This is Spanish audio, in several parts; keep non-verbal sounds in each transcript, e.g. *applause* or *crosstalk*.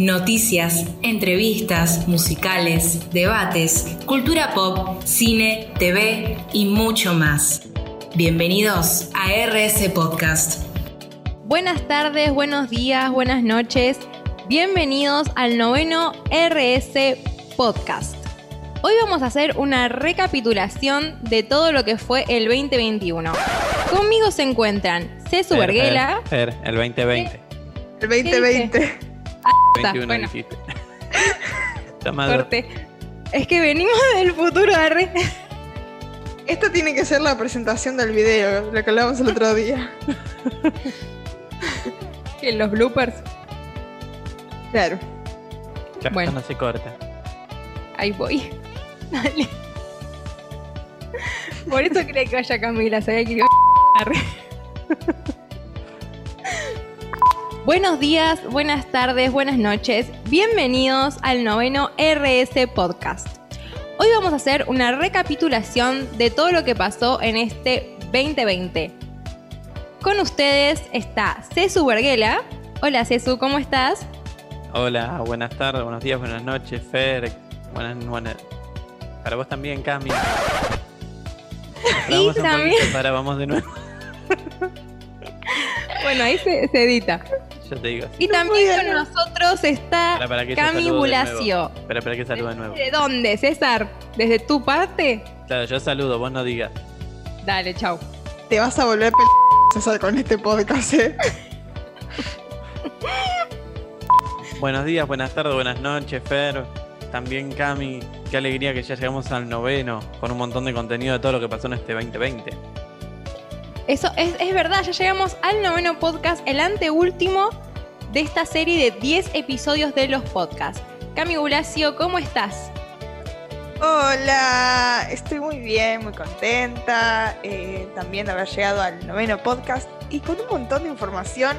Noticias, entrevistas, musicales, debates, cultura pop, cine, TV y mucho más. Bienvenidos a RS Podcast. Buenas tardes, buenos días, buenas noches. Bienvenidos al noveno RS Podcast. Hoy vamos a hacer una recapitulación de todo lo que fue el 2021. Conmigo se encuentran Cesu Verguela. Fer, el 2020. El 2020. Ah, 21 bueno. dijiste. *laughs* Corte. Es que venimos del futuro, arre. Esta tiene que ser la presentación del video, lo que hablamos el otro día. Que los bloopers. Claro. Ya Bueno. no se corta. Ahí voy. Dale. Por eso quería que vaya Camila, sabía que iba a *laughs* arre. Buenos días, buenas tardes, buenas noches. Bienvenidos al noveno RS Podcast. Hoy vamos a hacer una recapitulación de todo lo que pasó en este 2020. Con ustedes está Cesu Verguela. Hola Cesu, ¿cómo estás? Hola, buenas tardes, buenos días, buenas noches, Fer. Buenas, buenas. Para vos también, Cami. *laughs* Un también- poquito, Para, vamos de nuevo. *laughs* *laughs* Bueno, ahí se, se edita. Yo te digo. Y también con nosotros está Para, para Cami Bulacio. Espera, espera que saludo de nuevo. ¿De dónde, César? ¿Desde tu parte? Claro, yo saludo, vos no digas. Dale, chau. Te vas a volver p *laughs* César, con este podcast, ¿eh? *laughs* Buenos días, buenas tardes, buenas noches, Fer. También, Cami. Qué alegría que ya llegamos al noveno con un montón de contenido de todo lo que pasó en este 2020. Eso es, es verdad, ya llegamos al noveno podcast, el anteúltimo de esta serie de 10 episodios de los podcasts. Cami Bulacio, ¿cómo estás? Hola, estoy muy bien, muy contenta. eh, también de haber llegado al noveno podcast y con un montón de información,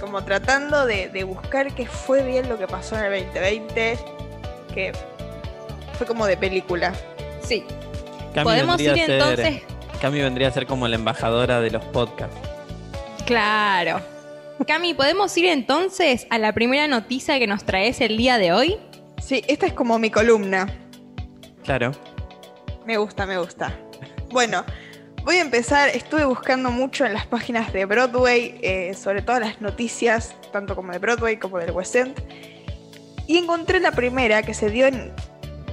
como tratando de, de buscar qué fue bien lo que pasó en el 2020, que fue como de película. Sí. Cami Podemos ir ser- entonces. Cami vendría a ser como la embajadora de los podcasts. Claro. Cami, ¿podemos ir entonces a la primera noticia que nos traes el día de hoy? Sí, esta es como mi columna. Claro. Me gusta, me gusta. Bueno, voy a empezar. Estuve buscando mucho en las páginas de Broadway, eh, sobre todas las noticias, tanto como de Broadway como del West End. Y encontré la primera que se dio en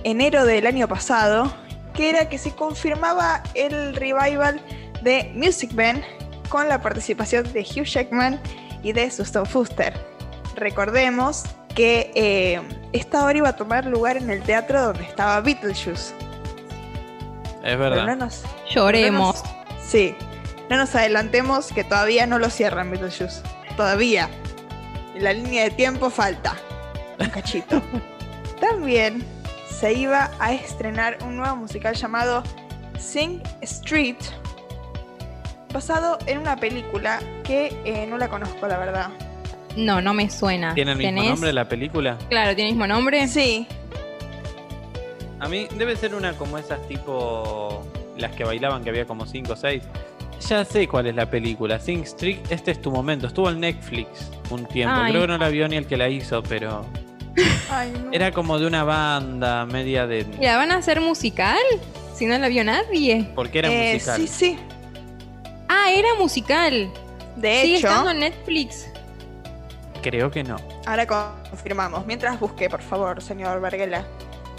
enero del año pasado, que era que se confirmaba el revival de Music Man con la participación de Hugh Jackman y de Susan Fuster. Recordemos que eh, esta obra iba a tomar lugar en el teatro donde estaba Beetlejuice. Es verdad. no nos, Lloremos. no nos- sí, no nos adelantemos que todavía no lo cierran Beetlejuice. Todavía. En la línea de tiempo falta. Un cachito. *laughs* También se iba a estrenar un nuevo musical llamado Sing Street, basado en una película que eh, no la conozco, la verdad. No, no me suena. ¿Tiene el mismo ¿Tenés? nombre la película? Claro, tiene el mismo nombre. Sí, A mí debe ser una como esas tipo las que bailaban que había como 5 o 6. Ya sé cuál es la película. Sing Street, este es tu momento. Estuvo en Netflix un tiempo. Ay. Creo que no la vio ni el que la hizo, pero Ay, no. era como de una banda media de... ¿Y la van a hacer musical? Si no la vio nadie. Porque era Eh, musical. Sí, sí. Ah, era musical. De Sigue hecho, estando en Netflix. Creo que no. ahora confirmamos. Mientras busque, por favor, señor Verguela.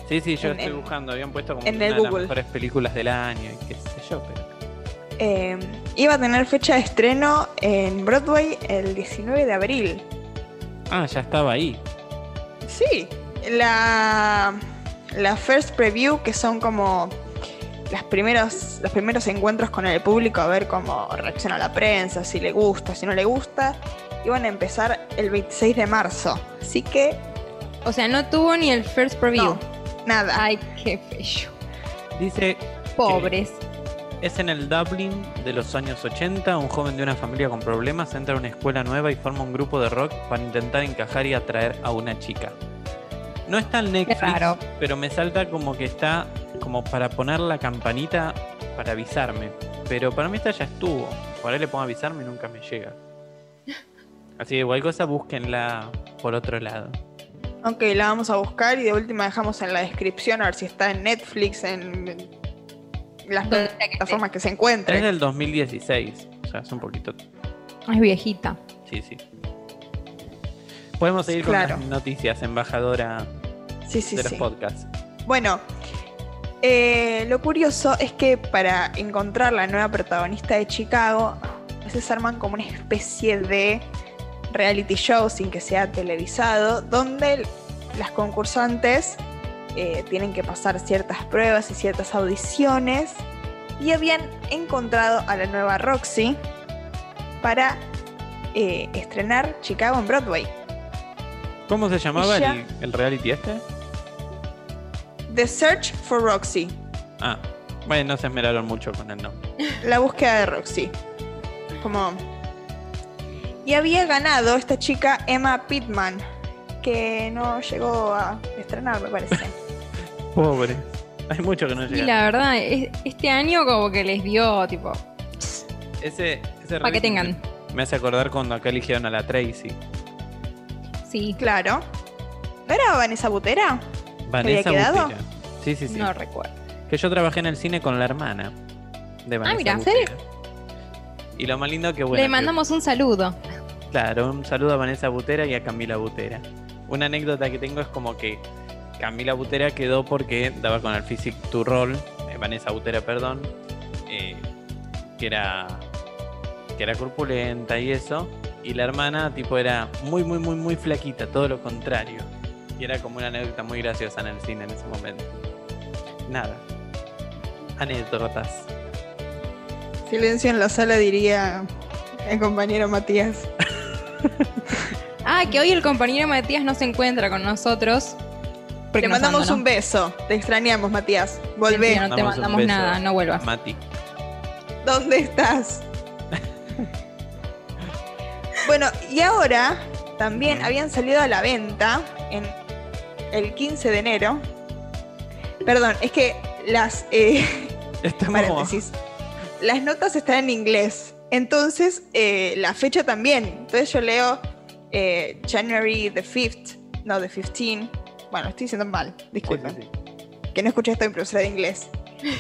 Sí, sí, yo En- estoy buscando. Habían puesto como en una el de las mejores películas del año y qué sé yo, pero... Eh, iba a tener fecha de estreno en Broadway el 19 de abril. Ah, ya estaba ahí. Sí, la, la first preview, que son como las primeros, los primeros encuentros con el público, a ver cómo reacciona la prensa, si le gusta, si no le gusta, iban a empezar el 26 de marzo. Así que, O sea, no tuvo ni el first preview. no, nada. Ay, qué feo. Dice Pobres. Es en el Dublin de los años 80, un joven de una familia con problemas entra a una escuela nueva y forma un grupo de rock para intentar encajar y atraer a una chica. No está en Netflix, pero me salta como que está como para poner la campanita para avisarme. Pero para mí esta ya estuvo. Por ahí le pongo avisarme y nunca me llega. Así que igual cosa búsquenla por otro lado. Ok, la vamos a buscar y de última dejamos en la descripción a ver si está en Netflix, en las plataformas que se Es encuentre. del 2016. O sea, es un poquito. Es viejita. Sí, sí. Podemos seguir Claro. con las noticias, embajadora Sí, sí, de los sí. podcasts. Bueno, eh, lo curioso es que para encontrar la nueva protagonista de Chicago, a veces arman como una especie de reality show sin que sea televisado, donde las concursantes eh, tienen que pasar ciertas pruebas y ciertas audiciones, y habían encontrado a la nueva Roxy para eh, estrenar Chicago en Broadway. ¿Cómo se llamaba el reality este? The Search for Roxy. Ah, bueno, no se esmeraron mucho con el nombre. La búsqueda de Roxy. Como. Y había ganado esta chica Emma Pittman, que no llegó a estrenar, me parece. *laughs* Pobre. Hay mucho que no Y llega. la verdad, es- este año como que les dio, tipo, Ese, ese para que tengan. Me hace acordar cuando acá eligieron a la Tracy. Sí, claro. ¿No era Vanessa Butera? Vanessa quedado? Butera. Sí, sí, sí. no recuerdo. Que yo trabajé en el cine con la hermana de Vanessa Ah, mira, ¿en Butera. Y lo más lindo que bueno. Le que- mandamos un saludo. Claro, un saludo a Vanessa Butera y a Camila Butera. Una anécdota que tengo es como que Camila Butera quedó porque daba con el Physic to Roll, eh, Vanessa Butera, perdón, eh, que era que era corpulenta y eso, y la hermana tipo era muy muy muy muy flaquita, todo lo contrario. Y era como una anécdota muy graciosa en el cine en ese momento. Nada. Anécdotas. Silencio en la sala, diría el compañero Matías. *laughs* Ah, que hoy el compañero Matías no se encuentra con nosotros. Te Porque nos mandamos abandonó. un beso. Te extrañamos, Matías. Volvé. Mentira, no te Mandamos mandamos nada, no vuelvas. Mati. ¿Dónde estás? *laughs* bueno, y ahora también habían salido a la venta en el 15 de enero. Perdón, es que las eh, *laughs* Estamos paréntesis. Las notas están en inglés. Entonces, eh, la fecha también. Entonces yo leo eh, January the 5th, no, the 15. Bueno, estoy diciendo mal, disculpen sí, sí. que no escuché esto en profesora de inglés.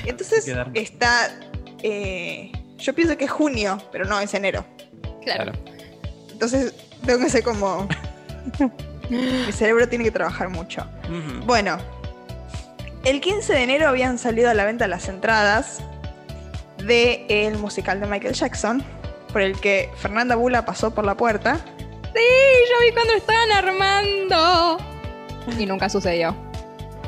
Entonces está. eh, yo pienso que es junio, pero no, es enero. Claro. Entonces tengo que ser como. *laughs* Mi cerebro tiene que trabajar mucho. Bueno, el 15 de enero habían salido a la venta las entradas del musical de Michael Jackson, por el que Fernanda Bula pasó por la puerta. Sí, yo vi cuando estaban armando. Y nunca sucedió.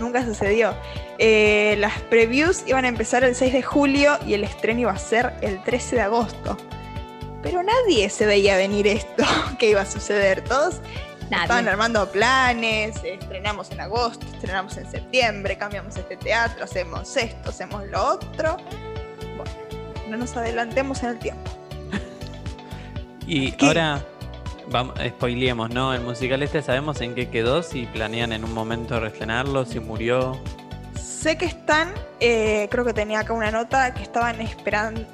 Nunca sucedió. Eh, las previews iban a empezar el 6 de julio y el estreno iba a ser el 13 de agosto. Pero nadie se veía venir esto *laughs* que iba a suceder. Todos estaban armando planes, estrenamos en agosto, estrenamos en septiembre, cambiamos este teatro, hacemos esto, hacemos lo otro. Bueno, no nos adelantemos en el tiempo. *laughs* Y ¿Qué? ahora vamos, spoileemos, ¿no? El musical este sabemos en qué quedó, si planean en un momento reestrenarlo, si murió. Sé que están, eh, creo que tenía acá una nota, que estaban esperan-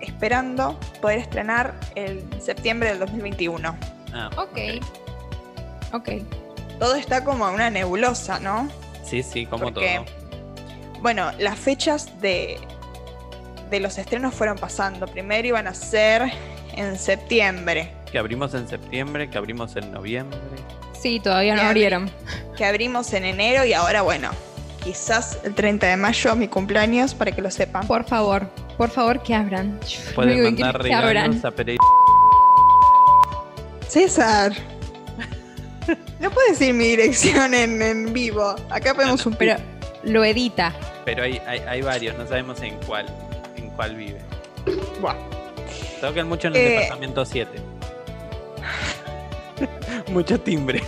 esperando poder estrenar en septiembre del 2021. Ah, Ok. Ok. Todo está como una nebulosa, ¿no? Sí, sí, como Porque, todo. Bueno, las fechas de, de los estrenos fueron pasando. Primero iban a ser en septiembre, Que abrimos en septiembre, que abrimos en noviembre. Sí, todavía no abrieron. que abrimos en enero y ahora, bueno, quizás el 30 de mayo, mi cumpleaños, para que lo sepan. Por favor, por favor que abran. Pueden que mandar que abran. regalos a Pereira. César. *laughs* No puedes decir mi dirección en, en vivo. Acá ponemos un Pero lo edita. Pero hay, hay, hay varios, no sabemos en cuál, en cuál vive. Buah. Tocan mucho en el Eh. departamento 7. *laughs* Mucho timbre.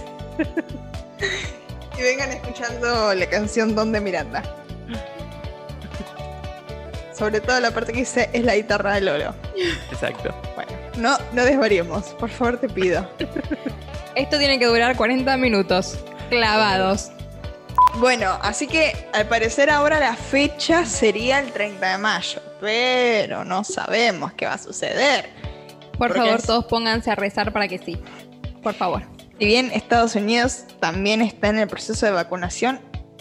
Y vengan escuchando la canción Donde Miranda. Sobre todo la parte que dice es la guitarra de Lolo. Exacto. Bueno, no, no desvariemos, por favor te pido. Esto tiene que durar 40 minutos. Clavados. Bueno, así que al parecer ahora la fecha sería el 30 de mayo, pero no sabemos qué va a suceder. Por favor, es- todos pónganse a rezar para que sí. Por favor. si bien Estados Unidos también está en el proceso de vacunación,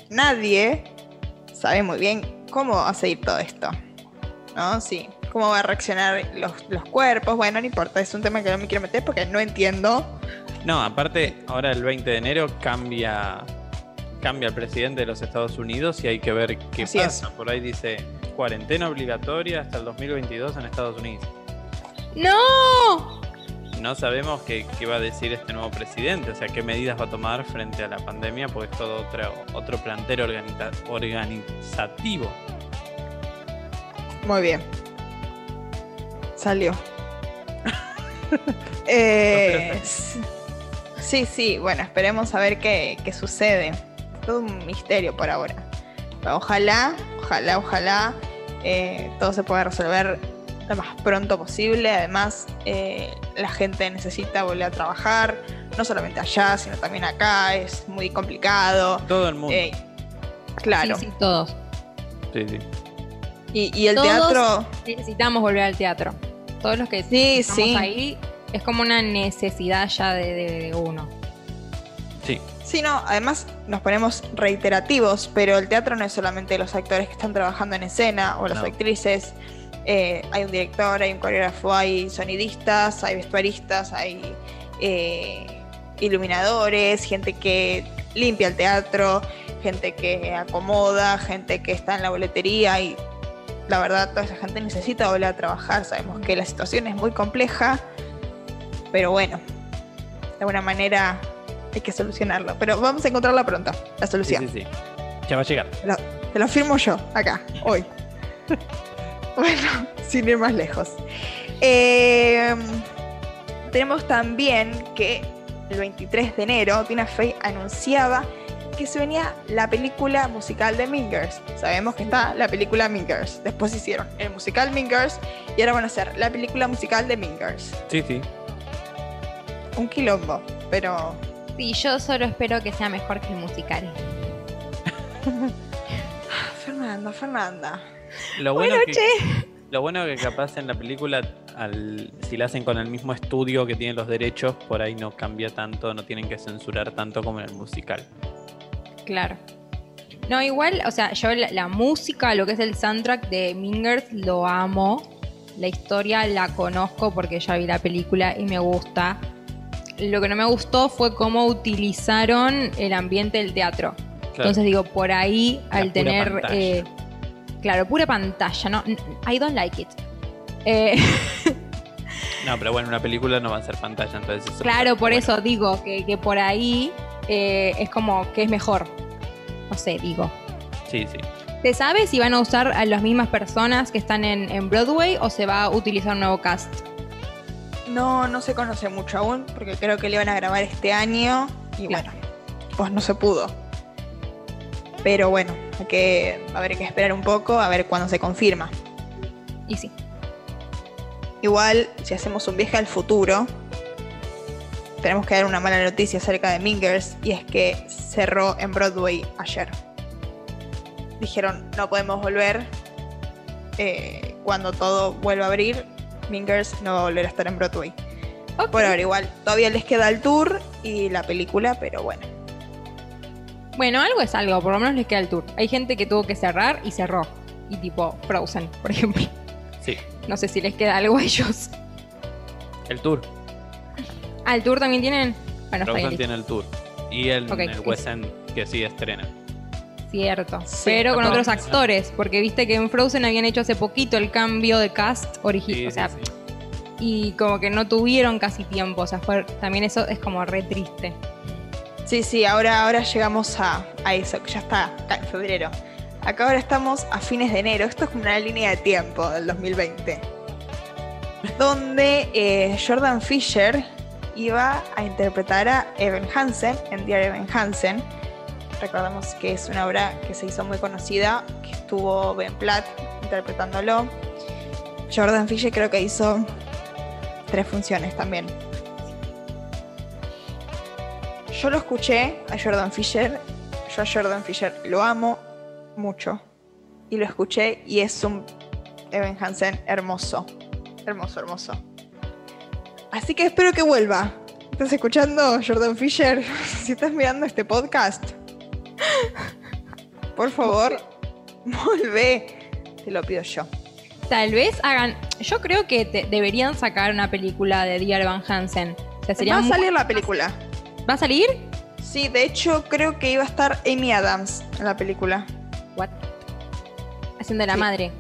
nadie sabe muy bien cómo va a seguir todo esto. ¿No? Sí. Cómo va a reaccionar los, los cuerpos. Bueno, no importa, es un tema que no me quiero meter porque no entiendo. No, aparte, ahora el 20 de enero cambia cambia el presidente de los Estados Unidos y hay que ver qué Así pasa. Por ahí dice cuarentena obligatoria hasta el 2022 en Estados Unidos. ¡No! No sabemos qué, qué va a decir este nuevo presidente, o sea, qué medidas va a tomar frente a la pandemia, porque es todo otro, otro plantero organiza- organizativo. Muy bien. Salió. *laughs* Eh, sí, sí, bueno, esperemos a ver qué, qué sucede. Todo un misterio por ahora. Pero ojalá, ojalá, ojalá eh, todo se pueda resolver lo más pronto posible. Además, eh, la gente necesita volver a trabajar, no solamente allá, sino también acá. Es muy complicado. Todo el mundo. Eh, claro. Sí, sí, todos. Sí, sí. Y, y el Todos- teatro. Necesitamos volver al teatro. Todos los que Sí, estamos sí. ahí es como una necesidad ya de, de- de uno. Sí. Sí, no, además nos ponemos reiterativos, pero el teatro no es solamente los actores que están trabajando en escena o las No. actrices. Eh, hay un director, hay un coreógrafo, hay sonidistas, hay vestuaristas, hay eh, iluminadores, gente que limpia el teatro, gente que acomoda, gente que está en la boletería y la verdad toda esa gente necesita volver a trabajar. Sabemos que la situación es muy compleja, pero bueno, de alguna manera hay que solucionarlo. Pero vamos a encontrarla pronto, la Sí, solución. sí, sí. Ya va a llegar. Lo- te lo firmo yo, acá, *laughs* hoy. bueno, *laughs* sin ir más lejos. Eh, tenemos también que el 23 de enero Tina Fey anunciaba que se venía la película musical de Mingers. Sabemos que está la película Mingers. Después hicieron el musical Mingers y ahora van a hacer la película musical de Mingers. Sí, sí. Un quilombo, pero Sí, yo solo espero que sea mejor que el musical. Fernanda, Fernanda. Lo bueno, Bueno, que, che. lo bueno que capaz en la película, al, si la hacen con el mismo estudio que tiene los derechos, por ahí no cambia tanto, no tienen que censurar tanto como en el musical. Claro. No, igual, o sea, yo la, la música, lo que es el soundtrack de Mingers, lo amo. La historia la conozco porque ya vi la película y me gusta. Lo que no me gustó fue cómo utilizaron el ambiente del teatro. Claro. Entonces digo, por ahí, La al tener... eh, claro, pura pantalla, ¿no? I don't like it. Eh, *laughs* No, pero bueno, una película no va a ser pantalla, entonces eso claro, por bueno. eso digo que, que por ahí eh, es como que es mejor. No sé, digo. Sí, sí. ¿Se sabe si van a usar a las mismas personas que están en, en Broadway o se va a utilizar un nuevo cast? No, no se conoce mucho aún, porque creo que le iban a grabar este año y Claro. bueno, pues no se pudo. Pero bueno, hay que haber que esperar un poco a ver cuándo se confirma. Y sí. Igual, si hacemos un viaje al futuro, tenemos que dar una mala noticia acerca de Mingers y es que cerró en Broadway ayer. Dijeron, no podemos volver. eh, cuando todo vuelva a abrir, Mingers no va a volver a estar en Broadway. Ok. Por ahora igual, todavía les queda el tour y la película, pero bueno. Bueno, algo es algo, por lo menos les queda el tour. Hay gente que tuvo que cerrar y cerró. Y tipo Frozen, por ejemplo. Sí. No sé si les queda algo a ellos. El tour. Ah, ¿el tour también tienen? Bueno, está bien, Frozen listo. tiene el tour. Y el, Ok, el es- West End que sí estrena. Cierto. Sí, Pero con otros actores, porque viste que en Frozen habían hecho hace poquito el cambio de cast original. Sí, o sea, sí, sí. y como que no tuvieron casi tiempo. O sea, fue, también eso es como re triste. Sí, sí, ahora, ahora llegamos a, a eso, que ya está acá en febrero. Acá ahora estamos a fines de enero. Esto es como una línea de tiempo del 2020. donde eh, Jordan Fisher iba a interpretar a Evan Hansen en Dear Evan Hansen. Recordamos que es una obra que se hizo muy conocida, que estuvo Ben Platt interpretándolo. Jordan Fisher creo que hizo tres funciones también. Yo lo escuché a Jordan Fisher. Yo a Jordan Fisher lo amo mucho. Y lo escuché y es un Evan Hansen hermoso. Hermoso, hermoso. Así que espero que vuelva. ¿Estás escuchando, Jordan Fisher? *laughs* Si estás mirando este podcast, por favor, volvé. Te lo pido yo. Tal vez hagan. Yo creo que te- deberían sacar una película de Dear Van Hansen. O sea, sería Va a salir la película. ¿Va a salir? Sí, de hecho creo que iba a estar Amy Adams en la película. What? Haciendo la Sí. madre.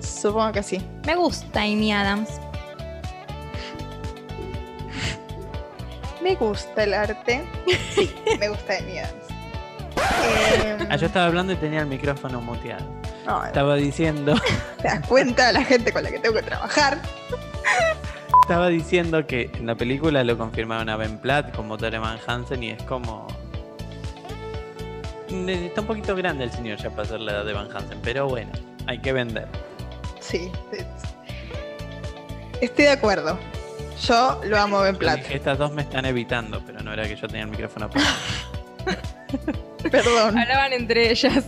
Supongo que sí. Me gusta Amy Adams. Me gusta el arte. Sí, *laughs* me gusta Adams. Em, Ah, yo estaba hablando y tenía el micrófono muteado. no, Estaba diciendo, *laughs* te das cuenta la gente con la que tengo que trabajar. estaba diciendo que en la película lo confirmaron a Ben Platt como Van Hansen y es como. Ne- Está un poquito grande el señor ya para ser la edad de Van Hansen, pero bueno, hay que vender. Sí. es- Estoy de acuerdo. Yo lo amo Ben Platt. Estas dos me están evitando, pero no era que yo tenía el micrófono apagado. *laughs* Perdón. Hablaban entre ellas.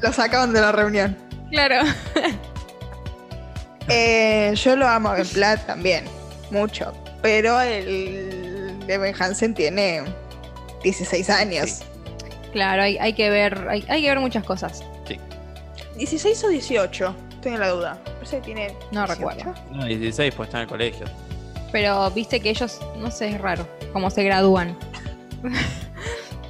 Lo sacaban de la reunión. claro. Eh, yo lo amo a Ben Platt también. Mucho. Pero el de Ben Hansen tiene 16 años. Sí. Claro, hay, hay que ver, hay, hay que ver muchas cosas. 16 o 18. Estoy en la duda. Parece que tiene. No 18. recuerdo. No, 16, pues está en el colegio. Pero viste que ellos, no sé, es raro, cómo se gradúan.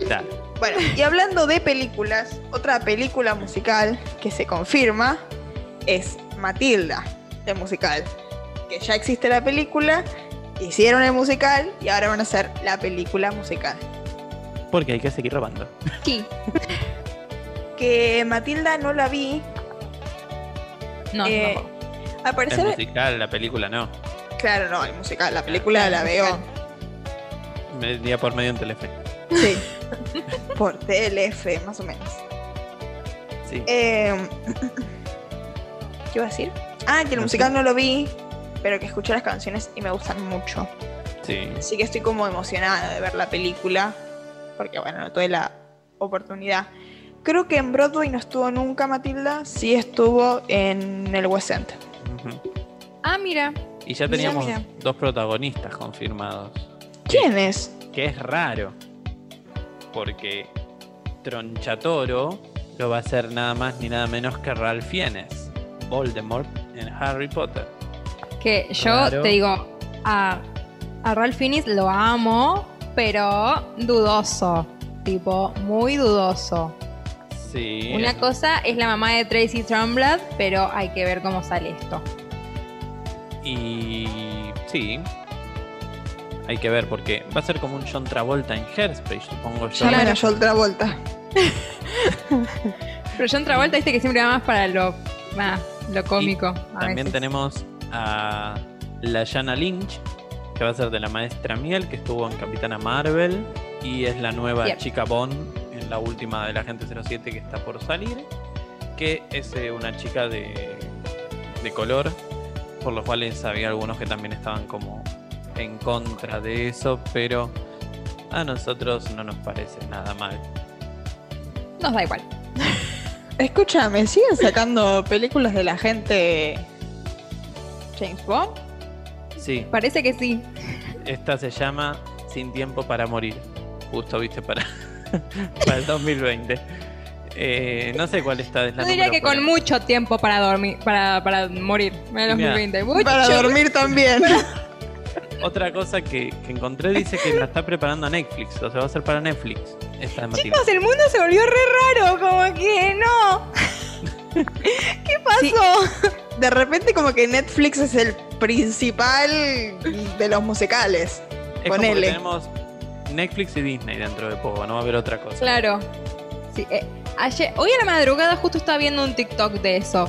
Claro. Bueno, y hablando de películas, otra película musical que se confirma es Matilda, el musical. Que ya existe la película, hicieron el musical y ahora van a hacer la película musical. Porque hay que seguir robando. Sí. Que Matilda no la vi. No, eh, no. Al El musical, la película no. claro, no, el musical, la película la veo. Me día por medio en Telefe. Sí. *laughs* Por TLF, más o menos. Sí. Eh, ¿Qué iba a decir? Ah, que el No musical sé. no lo vi, pero que escuché las canciones y me gustan mucho. Sí. Así que estoy como emocionada de ver la película, porque bueno, no tuve la oportunidad. Creo que en Broadway no estuvo nunca Matilda, sí estuvo en el West End. Ah, mira. Y ya teníamos mira. dos protagonistas confirmados. ¿Quién es? Que es raro. Porque Tronchatoro lo va a hacer nada más ni nada menos que Ralph Fiennes, Voldemort en Harry Potter. Que yo Raro. te digo, a, a Ralph Fiennes lo amo, pero dudoso. Tipo, muy dudoso. Sí. Una cosa es la mamá de Tracy Trumblad, pero hay que ver cómo sale esto. Y sí. Hay que ver porque va a ser como un John Travolta en Hairspray, supongo yo. Llamen a Joel Travolta. *laughs* Pero John Travolta dice que siempre va más para lo, ah, lo cómico. a También veces. tenemos a la Jana Lynch, que va a ser de la maestra Miel, que estuvo en Capitana Marvel y es la nueva chica Bond la última de la Agente 07 que está por salir, que es eh, una chica de, de color, por lo cual había algunos que también estaban como en contra de eso, pero a nosotros no nos parece nada mal. Nos da igual. *laughs* Escúchame, ¿siguen sacando películas de la gente James Bond? Sí, Parece que sí. Esta se llama Sin tiempo para morir. Justo, viste, para, *laughs* para el 2020. Eh, no sé cuál está. Es la Yo diría que con mucho tiempo para dormir, para, para morir en el Mira. 2020. Mucho. Para dormir también. *laughs* Otra cosa que, que encontré dice que la está preparando Netflix. O sea, va a ser para Netflix. Esta de. Chicos, el mundo se volvió re raro, como que no. *laughs* ¿Qué pasó? De repente como que Netflix es el principal de los musicales. Es como que ponele. tenemos Netflix y Disney dentro de poco. No va a haber otra cosa. Claro. Sí, eh, ayer, hoy a la madrugada justo estaba viendo un TikTok de eso.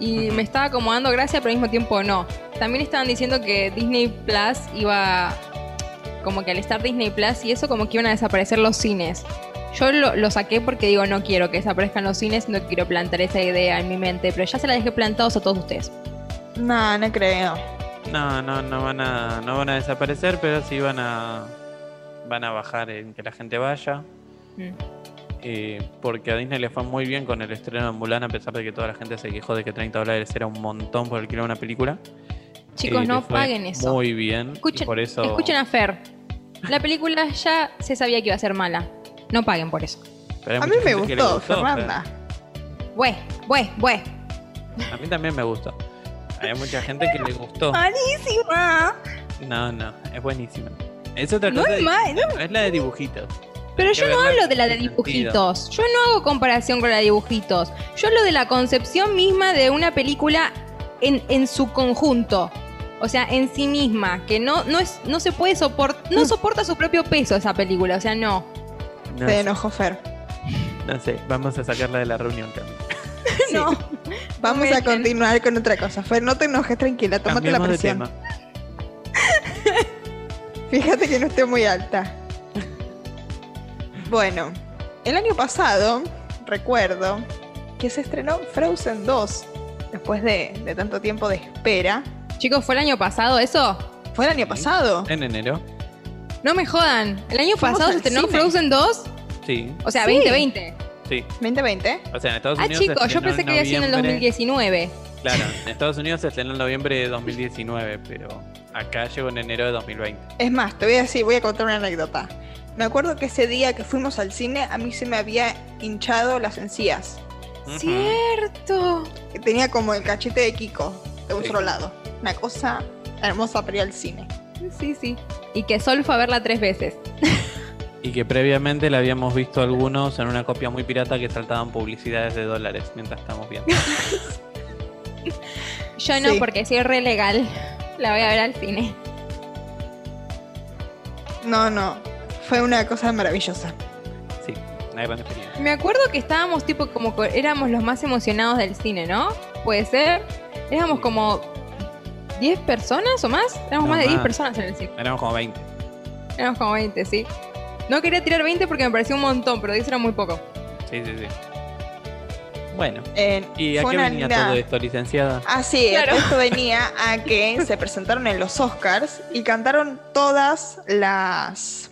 Y me estaba como dando gracia, pero al mismo tiempo no. También estaban diciendo que Disney Plus iba. Como que al estar Disney Plus y eso, como que iban a desaparecer los cines. Yo lo, lo saqué porque digo, no quiero que desaparezcan los cines, no quiero plantar esa idea en mi mente, pero ya se la dejé plantados a todos ustedes. No, no creo. No, no, no van a, no van a desaparecer, pero sí van a, van a bajar en que la gente vaya. Mm. Eh, porque a Disney le fue muy bien con el estreno de Mulan, a pesar de que toda la gente se quejó de que 30 dólares era un montón por alquilar una película. Chicos, eh, no paguen eso. Muy bien. y Escuchen, por eso. escuchen a Fer. La película ya se sabía que iba a ser mala. No paguen por eso. A mí me gustó, Fer. Fernanda. Bue, bue, bue. A mí también me gustó. Hay mucha gente que le gustó. Malísima. No, no, es buenísima. Es otra No cosa. es mal, no es la de dibujitos. Pero yo no hablo de la de sentido. dibujitos. Yo no hago comparación con la de dibujitos. Yo hablo de la concepción misma de una película en, en su conjunto. O sea, en sí misma. Que no, no, es, no se puede soportar. No soporta su propio peso esa película. O sea, no. No, Se enojó Fer. no sé, vamos a sacarla de la reunión, Cami. *laughs* No. Vamos a continuar con otra cosa. Fer, no te enojes, tranquila, tómate la de presión. tema. Fíjate que no esté muy alta. Bueno, el año pasado, recuerdo, que se estrenó Frozen 2, después de, de tanto tiempo de espera. Chicos, ¿fue el año pasado eso? ¿Fue el año pasado? En enero. No me jodan. ¿El año Fuimos pasado al se estrenó cine. Frozen 2? Sí, O sea, Sí. 2020. Sí. 2020. O sea, en Estados Ah, Unidos. se chicos, yo pensé que había sido en el noviembre. 2019. Claro, *laughs* en Estados Unidos se estrenó en noviembre de 2019, pero acá llegó en enero de 2020. Es más, te voy a decir, voy a contar una anécdota. Me acuerdo que ese día que fuimos al cine, a mí se me había hinchado las encías. Cierto. Que tenía como el cachete de Kiko, de un Sí. solo lado. Una cosa hermosa para ir al cine. Sí, sí. Y que Sol fue a verla tres veces. *laughs* Y que previamente la habíamos visto algunos en una copia muy pirata que saltaban publicidades de dólares mientras estamos viendo. *laughs* Yo no, Sí. porque soy re legal. La voy a ver al cine. No, no. Fue una cosa maravillosa. Sí, una gran experiencia. Me acuerdo que estábamos tipo como co- éramos los más emocionados del cine, ¿no? Puede ser. Éramos Sí. como 10 personas o más. Éramos No, más de 10 más. personas en el cine. Éramos como 20. Éramos como 20, sí. No quería tirar 20 porque me parecía un montón, pero 10 era muy poco. Sí, sí, sí. Bueno, Eh, ¿y a qué venía linda- todo esto, licenciada? Ah, sí, Claro. esto venía a que se presentaron en los Oscars y cantaron todas las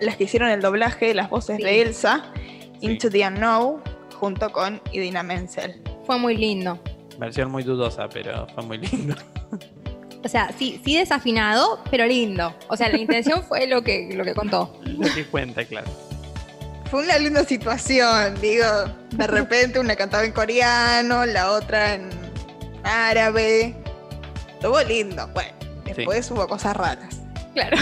las que hicieron el doblaje, las voces Sí. de Elsa, Sí. Into the Unknown, junto con Idina Menzel. Fue muy lindo. Versión muy dudosa, pero fue muy lindo. *laughs* O sea, sí, sí desafinado, pero lindo. O sea, la intención fue lo que, lo que contó. Lo que cuenta, claro. Fue una linda situación, digo, de repente una cantaba en coreano, la otra en árabe. Estuvo lindo, bueno, después hubo cosas raras. Claro.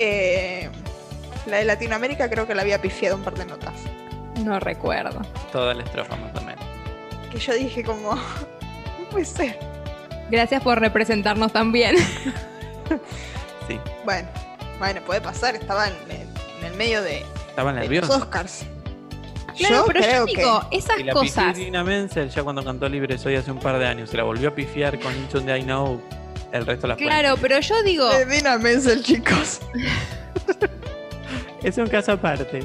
Eh, la de Latinoamérica creo que la había pifiado un par de notas. No recuerdo. Toda la estrofa más o menos. Que yo dije como, puede ser. Gracias por representarnos también. *laughs* Sí, Bueno, bueno, puede pasar, estaba en, el medio de, estaba de los. Oscars. Claro, pero yo creo digo, esas Y la cosas. Idina Menzel ya cuando cantó Libre Soy hace un par de años. Se la volvió a pifiar con Into the I Know el resto de las Claro, pero yo digo, que... Dina Menzel, chicos. *laughs* Es un caso aparte.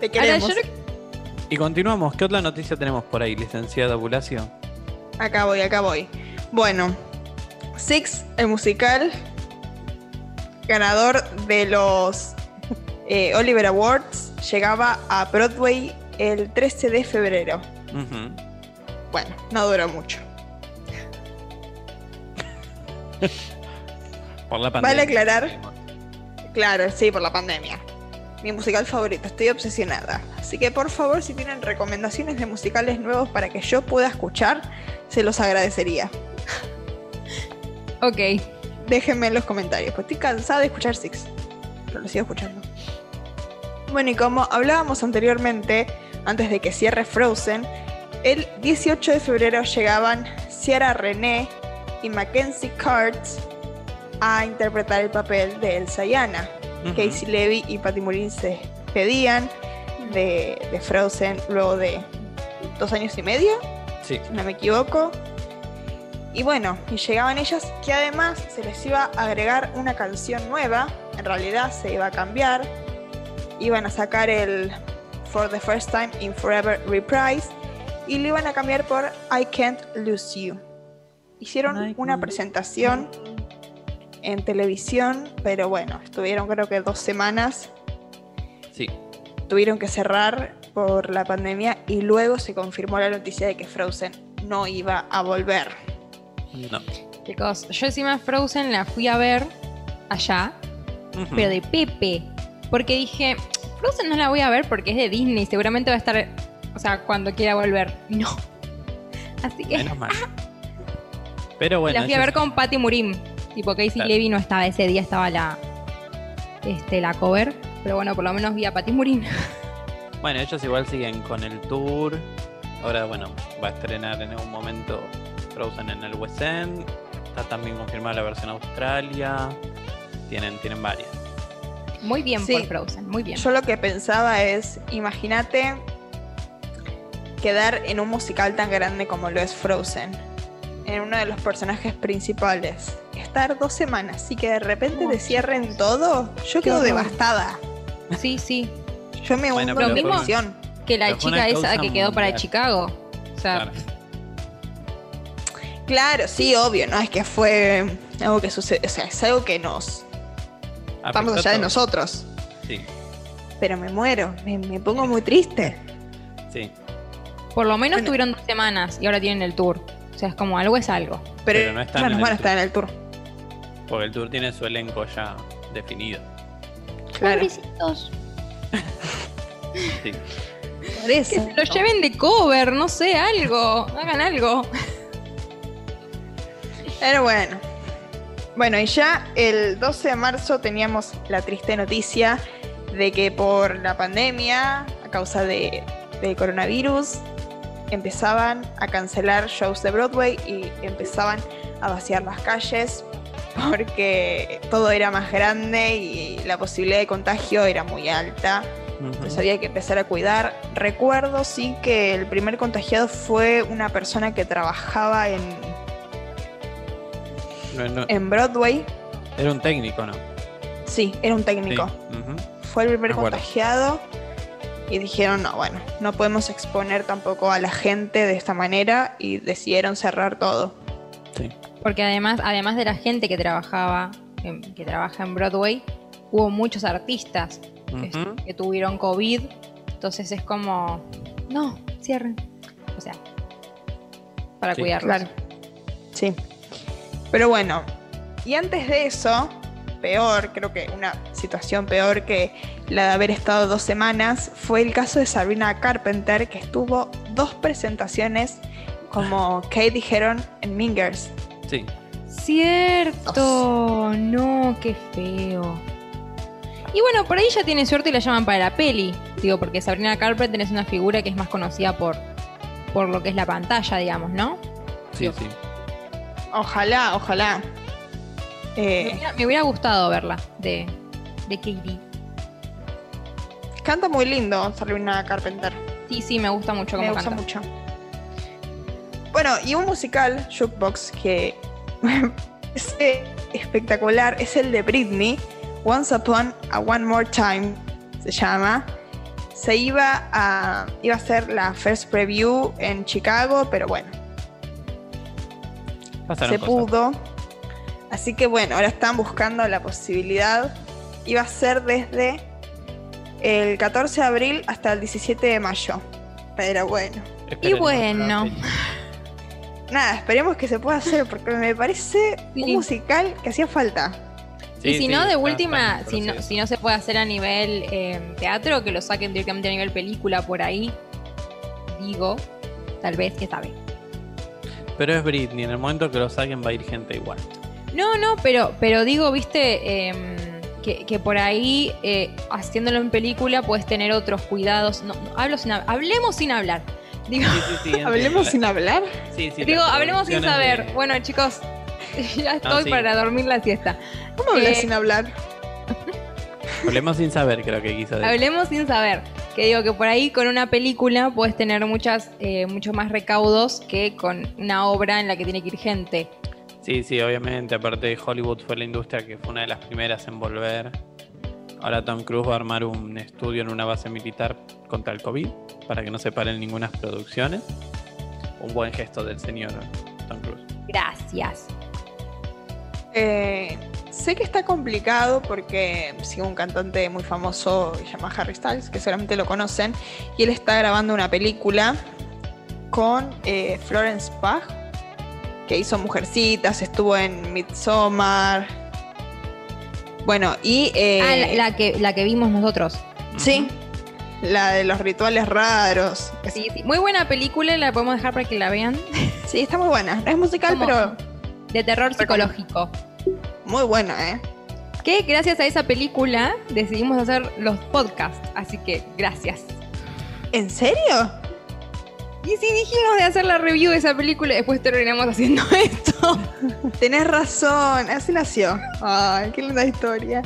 Te ahora queremos. yo Y continuamos. ¿Qué otra noticia tenemos por ahí, licenciada Bulacio? Acá voy, acá voy. Bueno, Six, el musical, ganador de los eh, Oliver Awards, llegaba a Broadway el 13 de febrero. Bueno, no duró mucho. *laughs* Por la pandemia. Vale aclarar. Claro, sí, por la pandemia. Mi musical favorito, estoy obsesionada. Así que por favor, si tienen recomendaciones de musicales nuevos para que yo pueda escuchar, se los agradecería. Ok. Déjenme en los comentarios, pues estoy cansada de escuchar Six. Pero lo sigo escuchando. Bueno, y como hablábamos anteriormente, antes de que cierre Frozen, el 18 de febrero llegaban Ciara René y Mackenzie Carts a interpretar el papel de Elsa y Anna. Casey Levy y Patty Murin se despedían de, de Frozen luego de dos años y medio Sí. si no me equivoco. Y bueno, y llegaban ellas que además se les iba a agregar una canción nueva, en realidad se iba a cambiar, iban a sacar el For the First Time in Forever Reprise y lo iban a cambiar por I Can't Lose You. Hicieron una presentación en televisión, pero bueno, estuvieron creo que dos semanas, Sí. tuvieron que cerrar por la pandemia y luego se confirmó la noticia de que Frozen no iba a volver. No. Chicos, yo encima Frozen la fui a ver allá, pero de Pepe. Porque dije, Frozen no la voy a ver porque es de Disney, seguramente va a estar, o sea, cuando quiera volver. No. *laughs* Así que Menos mal. Pero bueno. la fui a ver es- con Patty Murim. Tipo, Casey Claro. Levy no estaba ese día, estaba la, este, la cover. Pero bueno, por lo menos vi a Patty Murim. *laughs* Bueno, ellos igual siguen con el tour. Ahora, bueno, va a estrenar en algún momento Frozen en el West End. Está también confirmada la versión Australia. Tienen, tienen varias. Muy bien Sí. por Frozen, muy bien. Yo lo que pensaba es, imagínate quedar en un musical tan grande como lo es Frozen, en uno de los personajes principales. Estar dos semanas y que de repente te cierren todo, yo quedo devastada. Sí, sí. Yo me Bueno, hundo en depresión. Que la chica esa que quedó para. Chicago. O sea, Claro. Claro, sí, obvio, no es que fue algo que sucede, o sea, es algo que nos estamos Afectó allá de nosotros. Sí, Pero me muero, me, me pongo muy triste. sí. por lo menos Bueno. tuvieron dos semanas y ahora tienen el tour. O sea, es como algo es algo. Pero, Pero no están bueno, en el van a tour. estar en el tour. Porque el tour tiene su elenco ya definido. Claro. Pobrecitos. Sí. Por Que eso. se lo lleven de cover, no sé, algo. Hagan algo. Pero bueno. Bueno, y ya el 12 de marzo teníamos la triste noticia de que por la pandemia, a causa de, del coronavirus, empezaban a cancelar shows de Broadway y empezaban a vaciar las calles porque todo era más grande y la posibilidad de contagio era muy alta. Entonces había que empezar a cuidar. Recuerdo sí que el primer contagiado fue una persona que trabajaba en, No, no, en Broadway. Era un técnico, ¿no? Sí, era un Sí. técnico. Fue el primer contagiado. Y dijeron, no, bueno, no podemos exponer tampoco a la gente de esta manera. Y decidieron cerrar todo. Sí. Porque además, además de la gente que trabajaba, en- que trabaja en Broadway, hubo muchos artistas que, Ujú. que tuvieron COVID. Entonces es como, no, cierren. O sea, para Sí, cuidarlos. Claro. Sí. Pero bueno, y antes de eso, peor, creo que una situación peor que la de haber estado dos semanas, fue el caso de Sabrina Carpenter, que estuvo dos presentaciones como Kate dijeron en Mingers. Sí. Cierto, no, qué feo. Y bueno, por ahí ya tiene suerte y la llaman para la peli. Digo, porque Sabrina Carpenter es una figura que es más conocida por, por lo que es la pantalla, digamos, ¿no? Sí, Digo, sí. Ojalá, ojalá. Me Eh, hubiera, me hubiera gustado verla de, de Katie. canta muy lindo Sabrina Carpenter. Sí, sí, me gusta mucho Me cómo gusta canta. mucho. Bueno, y un musical, Jukebox, que *laughs* es espectacular, es el de Britney, Once Upon a One More Time, se llama. Se iba a, iba a hacer la first preview en Chicago, pero bueno, Pasaron se cosas. pudo. Así que bueno, ahora están buscando la posibilidad. Iba a ser desde el 14 de abril hasta el 17 de mayo. Pero bueno. Esperemos bueno. Nada, esperemos que se pueda hacer porque me parece Sí. un musical que hacía falta. y si sí, no, de está- última, está si no, proceso. si no se puede hacer a nivel eh, teatro, que lo saquen directamente a nivel película por ahí. Digo, tal vez, que sabe. Pero es Britney, en el momento que lo saquen va a ir gente igual. No, no, pero, pero digo, viste, em, que, que por ahí, eh, haciéndolo en película, puedes tener otros cuidados. No, no, hablo sin hab- hablemos sin hablar. Digo, Sí, sí, sí. *laughs* Hablemos sin hablar. Sí, sí, digo hablemos sin saber. de- Bueno, chicos, *laughs* ya estoy sí. para dormir la siesta. ¿Cómo hablar Eh, sin hablar? Hablemos sin saber, creo que quiso decir. Hablemos sin saber. Que digo que por ahí con una película puedes tener muchas, eh, muchos más recaudos que con una obra en la que tiene que ir gente. Sí, sí, obviamente. Aparte, Hollywood fue la industria que fue una de las primeras en volver. Ahora Tom Cruise va a armar un estudio en una base militar contra el COVID para que no se paren ninguna producciones. Un buen gesto del señor Tom Cruise. Gracias. Eh, sé que está complicado porque sigo un cantante muy famoso que se llama Harry Styles, que seguramente lo conocen, y él está grabando una película con eh, Florence Pugh, que hizo Mujercitas, estuvo en Midsommar. Bueno, y... eh, Ah, la, la que, la que vimos nosotros. Sí, la de los rituales raros. Sí, sí. Muy buena película, la podemos dejar para que la vean. *laughs* Sí, está muy buena. No es musical, pero De terror psicológico. muy buena, ¿eh? Que gracias a esa película decidimos hacer los podcasts. Así que gracias. ¿En serio? Y sí, dijimos de hacer la review de esa película y después terminamos haciendo *laughs* esto. Tenés razón, así nació. Ay, qué linda historia.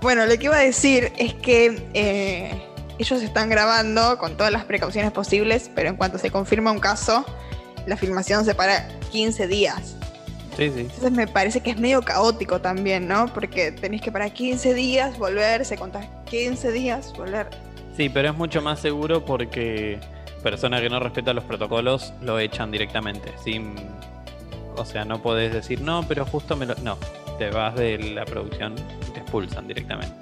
Bueno, lo que iba a decir es que eh, ellos están grabando con todas las precauciones posibles, pero en cuanto se confirma un caso, la filmación se para 15 días. Sí, sí. Entonces me parece que es medio caótico también, ¿no? Porque tenés que parar 15 días, volver, se contás 15 días, volver. Sí, pero es mucho más seguro porque persona que no respeta los protocolos lo echan directamente. Sin, o sea, no podés decir, no, pero justo me lo... No, te vas de la producción y te expulsan directamente.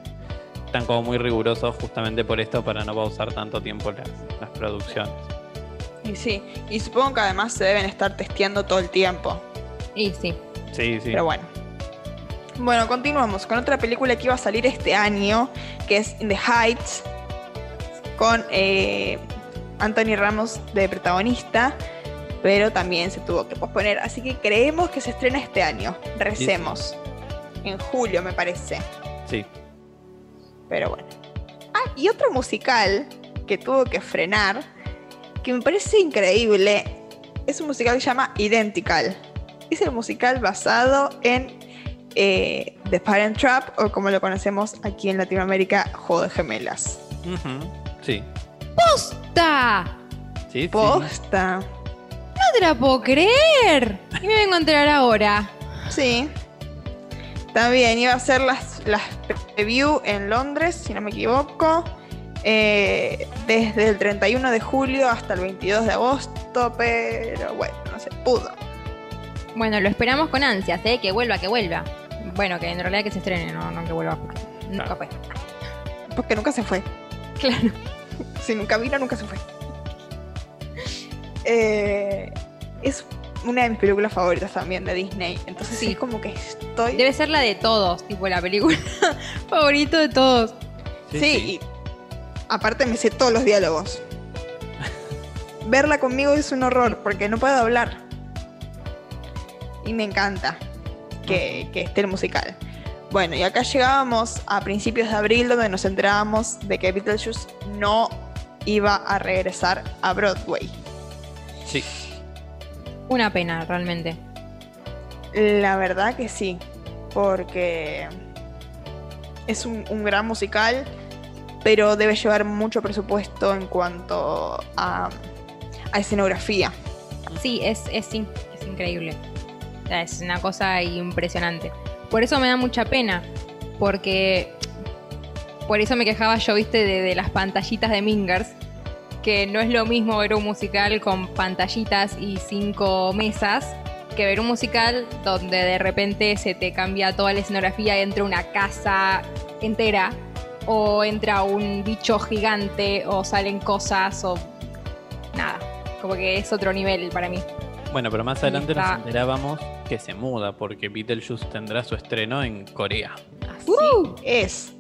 Están como muy rigurosos justamente por esto, para no pausar tanto tiempo las, las producciones. Y sí, y supongo que además se deben estar testeando todo el tiempo. Y sí. Sí, sí. Pero bueno. Bueno, continuamos con otra película que iba a salir este año, que es In the Heights, con eh, Anthony Ramos de protagonista, pero también se tuvo que posponer, así que creemos que se estrena este año. Recemos. En julio, me parece. Sí. Pero bueno. Ah, y otro musical que tuvo que frenar, que me parece increíble, es un musical que se llama Identical. Es el musical basado en eh, The Parent Trap, o como lo conocemos aquí en Latinoamérica, Juego de Gemelas. Sí. ¡Posta! Sí, sí. Posta. No te la puedo creer. Y me vengo a enterar ahora. Sí. También iba a ser las, las preview en Londres, si no me equivoco. eh, desde el 31 de julio hasta el 22 de agosto, pero bueno, no se pudo. Bueno, lo esperamos con ansias, ¿eh? Que vuelva, que vuelva. Bueno, que en realidad que se estrene, no, no que vuelva. Porque nunca Claro. fue. Porque nunca se fue. Claro. Si nunca vino, nunca se fue. Eh, es una de mis películas favoritas también de Disney. Entonces Sí. sí, como que estoy. Debe ser la de todos, tipo la película *laughs* favorito de todos. Sí, Sí, y aparte me sé todos los diálogos. *laughs* Verla conmigo es un horror porque no puedo hablar. Y me encanta que, que esté el musical. Bueno, y acá llegábamos a principios de abril donde nos enterábamos de que Beetlejuice no iba a regresar a Broadway. Sí. Una pena, realmente. La verdad que sí, porque es un, un gran musical, pero debe llevar mucho presupuesto en cuanto a, a escenografía. Sí, es, es, in- es increíble. O sea, Es una cosa impresionante. Por eso me da mucha pena, porque por eso me quejaba yo, viste, de, de las pantallitas de Mingers, que no es lo mismo ver un musical con pantallitas y cinco mesas que ver un musical donde de repente se te cambia toda la escenografía y entra una casa entera o entra un bicho gigante o salen cosas o nada, como que es otro nivel para mí. Bueno, pero más adelante nos enterábamos que se muda porque Beetlejuice tendrá su estreno en Corea. Así. Es,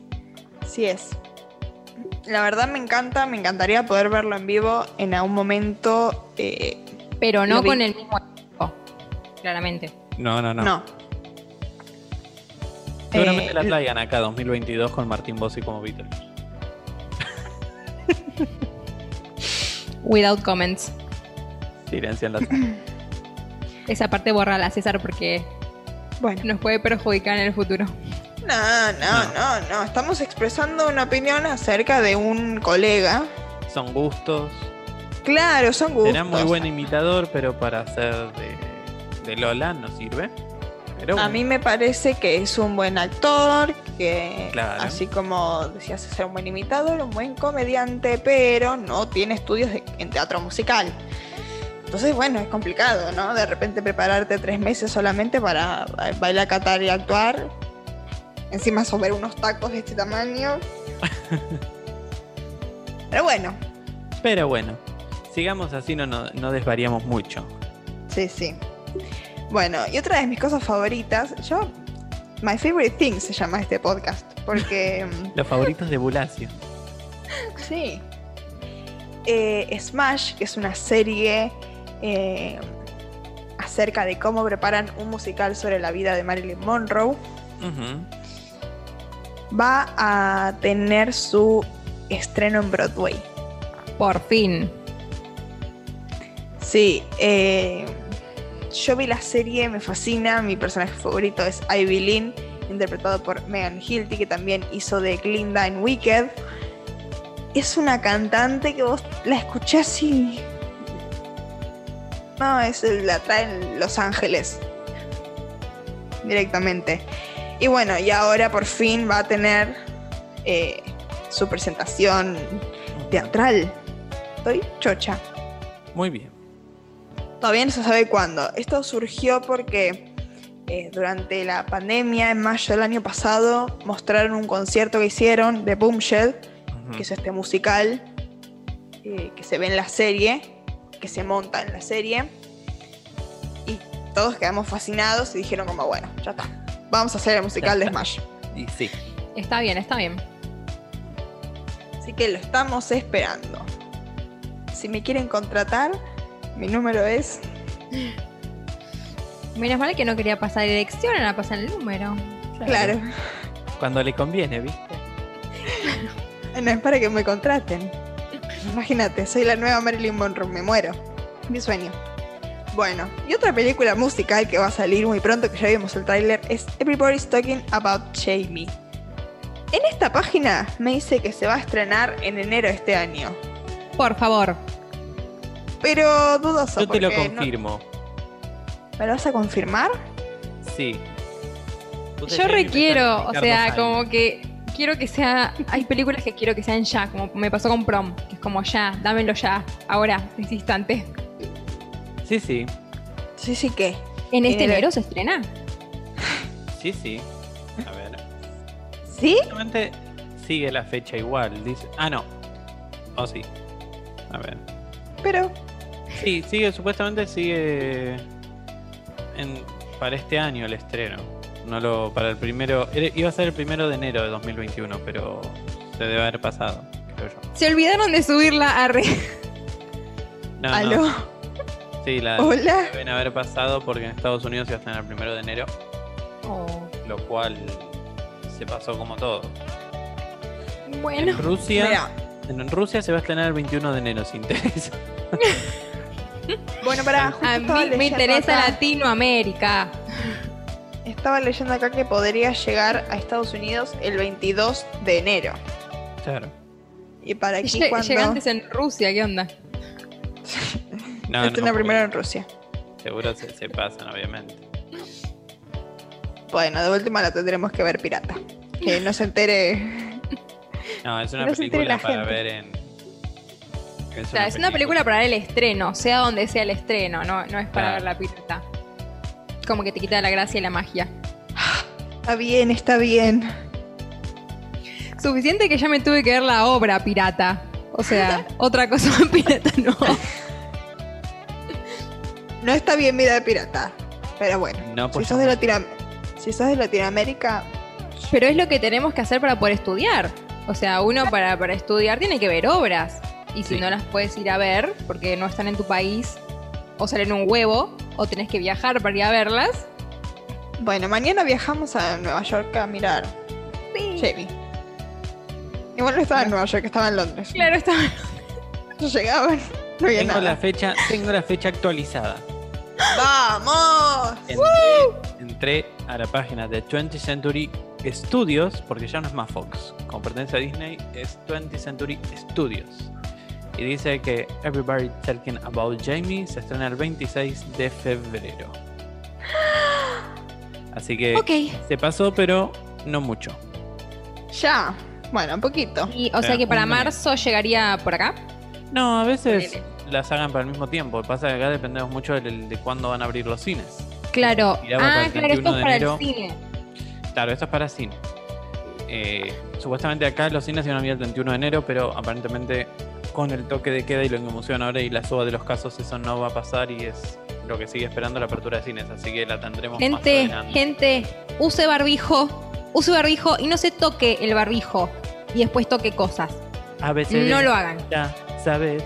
sí es. La verdad me encanta, me encantaría poder verlo en vivo en algún momento. eh, Pero no con el mismo equipo, claramente. No, no, no. no. Seguramente Eh, la traigan acá 2022 con Martín Bossi como Beetlejuice. Without comments. Silencio en la Esa parte borrala, César, porque Bueno, nos puede perjudicar en el futuro. No, no, no, no. Estamos expresando una opinión acerca de un colega. Son gustos. Claro, son gustos. Será muy buen imitador, pero para hacer de, de Lola no sirve. Pero A mí me parece que es un buen actor, que Claro. así como decías, es un buen imitador, un buen comediante, pero no tiene estudios de- en teatro musical. Entonces, bueno, es complicado, ¿no? De repente prepararte tres meses solamente para ba- bailar, catar y actuar. Encima sobre unos tacos de este tamaño. Pero bueno, pero bueno. sigamos así, no, no, no desvariamos mucho. Sí, sí. Bueno, y otra de mis cosas favoritas, yo. My Favorite Thing se llama este podcast. Porque. *laughs* mm, Los favoritos de Bulacio. Sí. Eh, Smash, que es una serie eh, acerca de cómo preparan un musical sobre la vida de Marilyn Monroe, Ujú. Va a tener su estreno en Broadway. Por fin. Sí, eh, yo vi la serie, me fascina, mi personaje favorito es Ivy Lynn, interpretado por Megan Hilty, que también hizo de Glinda en Wicked. Es una cantante que vos la escuchás y... No, es, la traen Los Ángeles. Directamente. Y bueno, y ahora por fin va a tener eh, su presentación teatral. Estoy chocha. Muy bien. Todavía no se sabe cuándo. Esto surgió porque eh, durante la pandemia, en mayo del año pasado, mostraron un concierto que hicieron de Boomshell, que es este musical eh, que se ve en la serie, que se monta en la serie. Y todos quedamos fascinados y dijeron como, bueno, ya está. Vamos a hacer el musical de Smash. *laughs* Y sí. Está bien, está bien. Así que lo estamos esperando. Si me quieren contratar, mi número es Menos mal que no quería pasar dirección, era pasar el número. Claro. Cuando le conviene, ¿viste? No es para que me contraten. Imagínate, soy la nueva Marilyn Monroe, me muero. Mi sueño. Bueno, y otra película musical que va a salir muy pronto, que ya vimos el tráiler, es Everybody's Talking About Jamie. En esta página me dice que se va a estrenar en enero de este año. Por favor. Pero dudoso. Yo te lo porque no- confirmo. ¿Me lo vas a confirmar? Sí. Puse Yo Jamie requiero, o sea, como que quiero que sea. Hay películas que quiero que sean ya, como me pasó con Prom, que es como ya, dámelo ya, ahora, en este instante. Sí, sí. Sí, sí, ¿qué? ¿En este Enero. enero se estrena? *laughs* Sí, sí. A ver. ¿Sí? Justamente sigue la fecha igual. Dice. Ah, no. Oh, sí. A ver. Pero, Sí, sigue, supuestamente sigue en, para este año el estreno. No lo, para el primero, iba a ser el primero de enero de 2021, pero se debe haber pasado, creo yo. Se olvidaron de subirla a re. No, *laughs* no, ¿aló? Sí, la Hola. deben haber pasado porque en Estados Unidos iba a estrenar el primero de enero, lo cual se pasó como todo. Bueno. En Rusia, Mira, en Rusia se va a estrenar el 21 de enero, si interesa. *laughs* bueno, para A mí me interesa acá- Latinoamérica. Estaba leyendo acá que podría llegar a Estados Unidos el 22 de enero. Claro. Y para aquí Lle- cuando... Llega antes en Rusia, ¿qué onda? *laughs* No, Estrena no, porque primero en Rusia. Seguro se, se pasan, obviamente. Bueno, de última la tendremos que ver pirata. Que no se entere. No, es una No película la para gente. ver en. O sea, es una película para ver el estreno, sea donde sea el estreno, no, no es para ver la pirata. Como que te quita la gracia y la magia. Está bien, está bien. Suficiente que ya me tuve que ver la obra pirata. O sea, *laughs* otra cosa *laughs* pirata no. No está bien vida de pirata. Pero bueno, No, si pues sos, no. de Latinoam- si sos de Latinoamérica, Pero es lo que tenemos que hacer para poder estudiar. O sea, uno para, para estudiar tiene que ver obras. Y si Sí. no las puedes ir a ver porque no están en tu país, o salen un huevo, o tenés que viajar para ir a verlas. bueno, mañana viajamos a Nueva York a mirar Sí. Jamie. Igual no estaba en Nueva York, estaba en Londres. Claro, está. No *laughs* llegaban, no había Tengo nada. la fecha, tengo la fecha actualizada. ¡Vamos! Entré, entré a la página de 20th Century Studios, porque ya no es más Fox. Como pertenece a Disney, es 20th Century Studios. Y dice que Everybody Talking About Jamie se estrena el 26 de febrero. Así que Ok. se pasó, pero no mucho. Ya. Bueno, un poquito. Y, o sea que para mes. marzo llegaría por acá. No, a veces. Las hagan para el mismo tiempo. Lo que Pasa que acá dependemos mucho de, de cuándo van a abrir los cines. Claro. Ah, claro, esto 31 es para el cine. Claro, esto es para cine. Eh, supuestamente acá los cines iban a abrir el 31 de enero, pero aparentemente con el toque de queda y lo que emociona ahora y la suba de los casos, eso no va a pasar y es lo que sigue esperando la apertura de cines, así que la tendremos más Gente, adelante. gente, use barbijo, use barbijo y no se toque el barbijo y después toque cosas. A veces No lo hagan. ya sabes.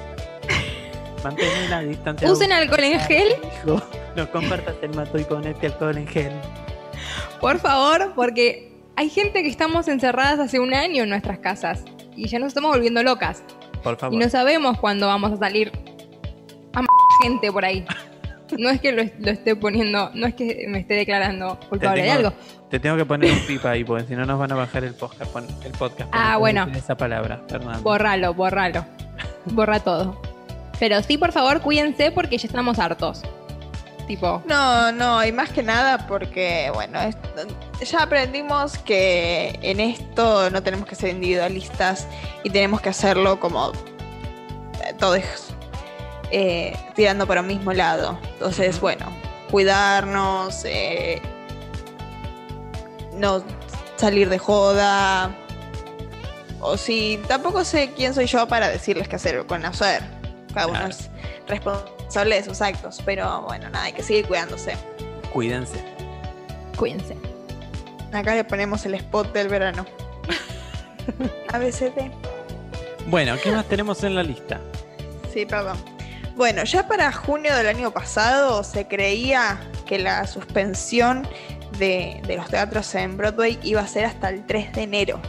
Mantén la distancia. Usen alcohol en gel, Hijo, no compartas el mato y ponete alcohol en gel. por favor, porque hay gente que estamos encerradas hace un año en nuestras casas y ya nos estamos volviendo locas. Por favor. Y no sabemos cuándo vamos a salir a gente por ahí. No es que lo, lo esté poniendo, no es que me esté declarando culpable de tengo- algo. Te tengo que poner un pipa ahí, porque si no nos van a bajar el podcast. el podcast Ah, bueno. Esa palabra, Fernando. Borralo, borralo. Borra todo. Pero sí, por favor, cuídense porque ya estamos hartos. Tipo, No, no, y más que nada porque, bueno, ya aprendimos que en esto no tenemos que ser individualistas y tenemos que hacerlo como eh, todos eh, tirando para un mismo lado. Entonces, bueno, cuidarnos, eh, no salir de joda. O si tampoco sé quién soy yo para decirles qué hacer o qué no hacer. Cada uno es responsable de sus actos, pero bueno, nada, hay que seguir cuidándose. Cuídense. cuídense. Acá le ponemos el spot del verano. *laughs* ABCD. Bueno, ¿qué más tenemos en la lista? Sí, perdón. Bueno, ya para junio del año pasado se creía que la suspensión de, de los teatros en Broadway iba a ser hasta el 3 de enero.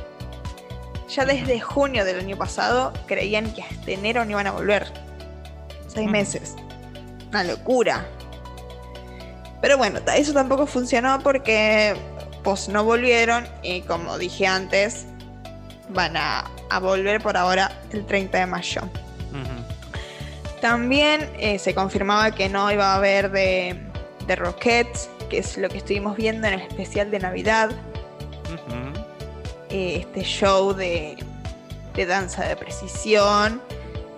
Ya desde junio del año pasado creían que hasta enero no iban a volver. Seis meses. Una locura. Pero bueno, eso tampoco funcionó porque pues no volvieron y como dije antes, van a, a volver por ahora el 30 de mayo. También eh, se confirmaba que no iba a haber de, de Rockets, que es lo que estuvimos viendo en el especial de Navidad, eh, este show de, de danza de precisión.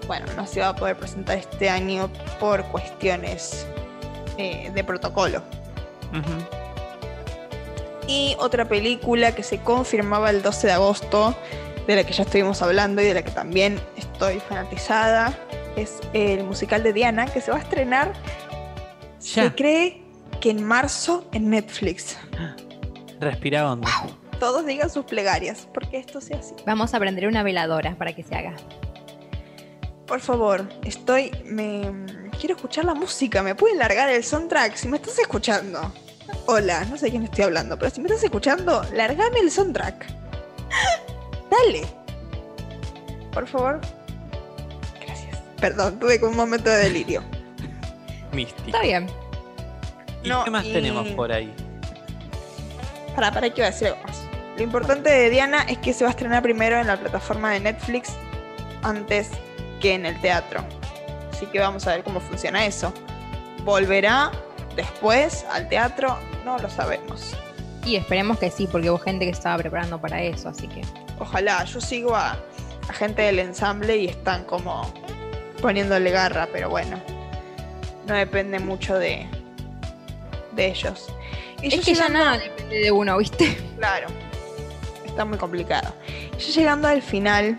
Bueno, no se va a poder presentar este año por cuestiones eh, de protocolo. Y otra película que se confirmaba el 12 de agosto, de la que ya estuvimos hablando y de la que también estoy fanatizada, es el musical de Diana, que se va a estrenar, Ya. se cree que en marzo en Netflix. Respira hondo. Todos digan sus plegarias, porque esto sea así. Vamos a prender una veladora para que se haga. Por favor, estoy. Me. Quiero escuchar la música. ¿Me pueden largar el soundtrack? Si me estás escuchando. Hola, no sé quién estoy hablando, pero si me estás escuchando, largame el soundtrack. *laughs* Dale. Por favor. Gracias. Perdón, tuve como un momento de delirio. *laughs* Místico. Está bien. ¿Y No, qué más y- tenemos por ahí? Para, para, quiero decir algo más. Lo importante de Diana es que se va a estrenar primero en la plataforma de Netflix antes que en el teatro. Así que vamos a ver cómo funciona eso. ¿Volverá después al teatro? No lo sabemos. Y esperemos que sí, porque hubo gente que estaba preparando para eso, así que. Ojalá, yo sigo a, a gente del ensamble y están como poniéndole garra, pero bueno, no depende mucho de, de ellos. Y Es yo que ya nada depende de uno, ¿viste? Claro, está muy complicado. Ya llegando al final,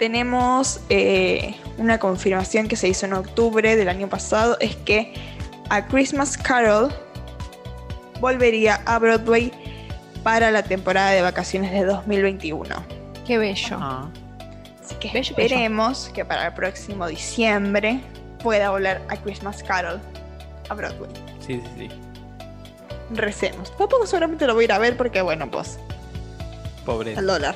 tenemos eh, una confirmación que se hizo en octubre del año pasado, es que A Christmas Carol volvería a Broadway para la temporada de vacaciones de 2021. Qué bello. Ah, Así que Bello, bello. esperemos que para el próximo diciembre pueda volver A Christmas Carol a Broadway. sí, sí, sí. Recemos. Tampoco seguramente lo voy a ir a ver porque, bueno, pues Pobre. el dólar.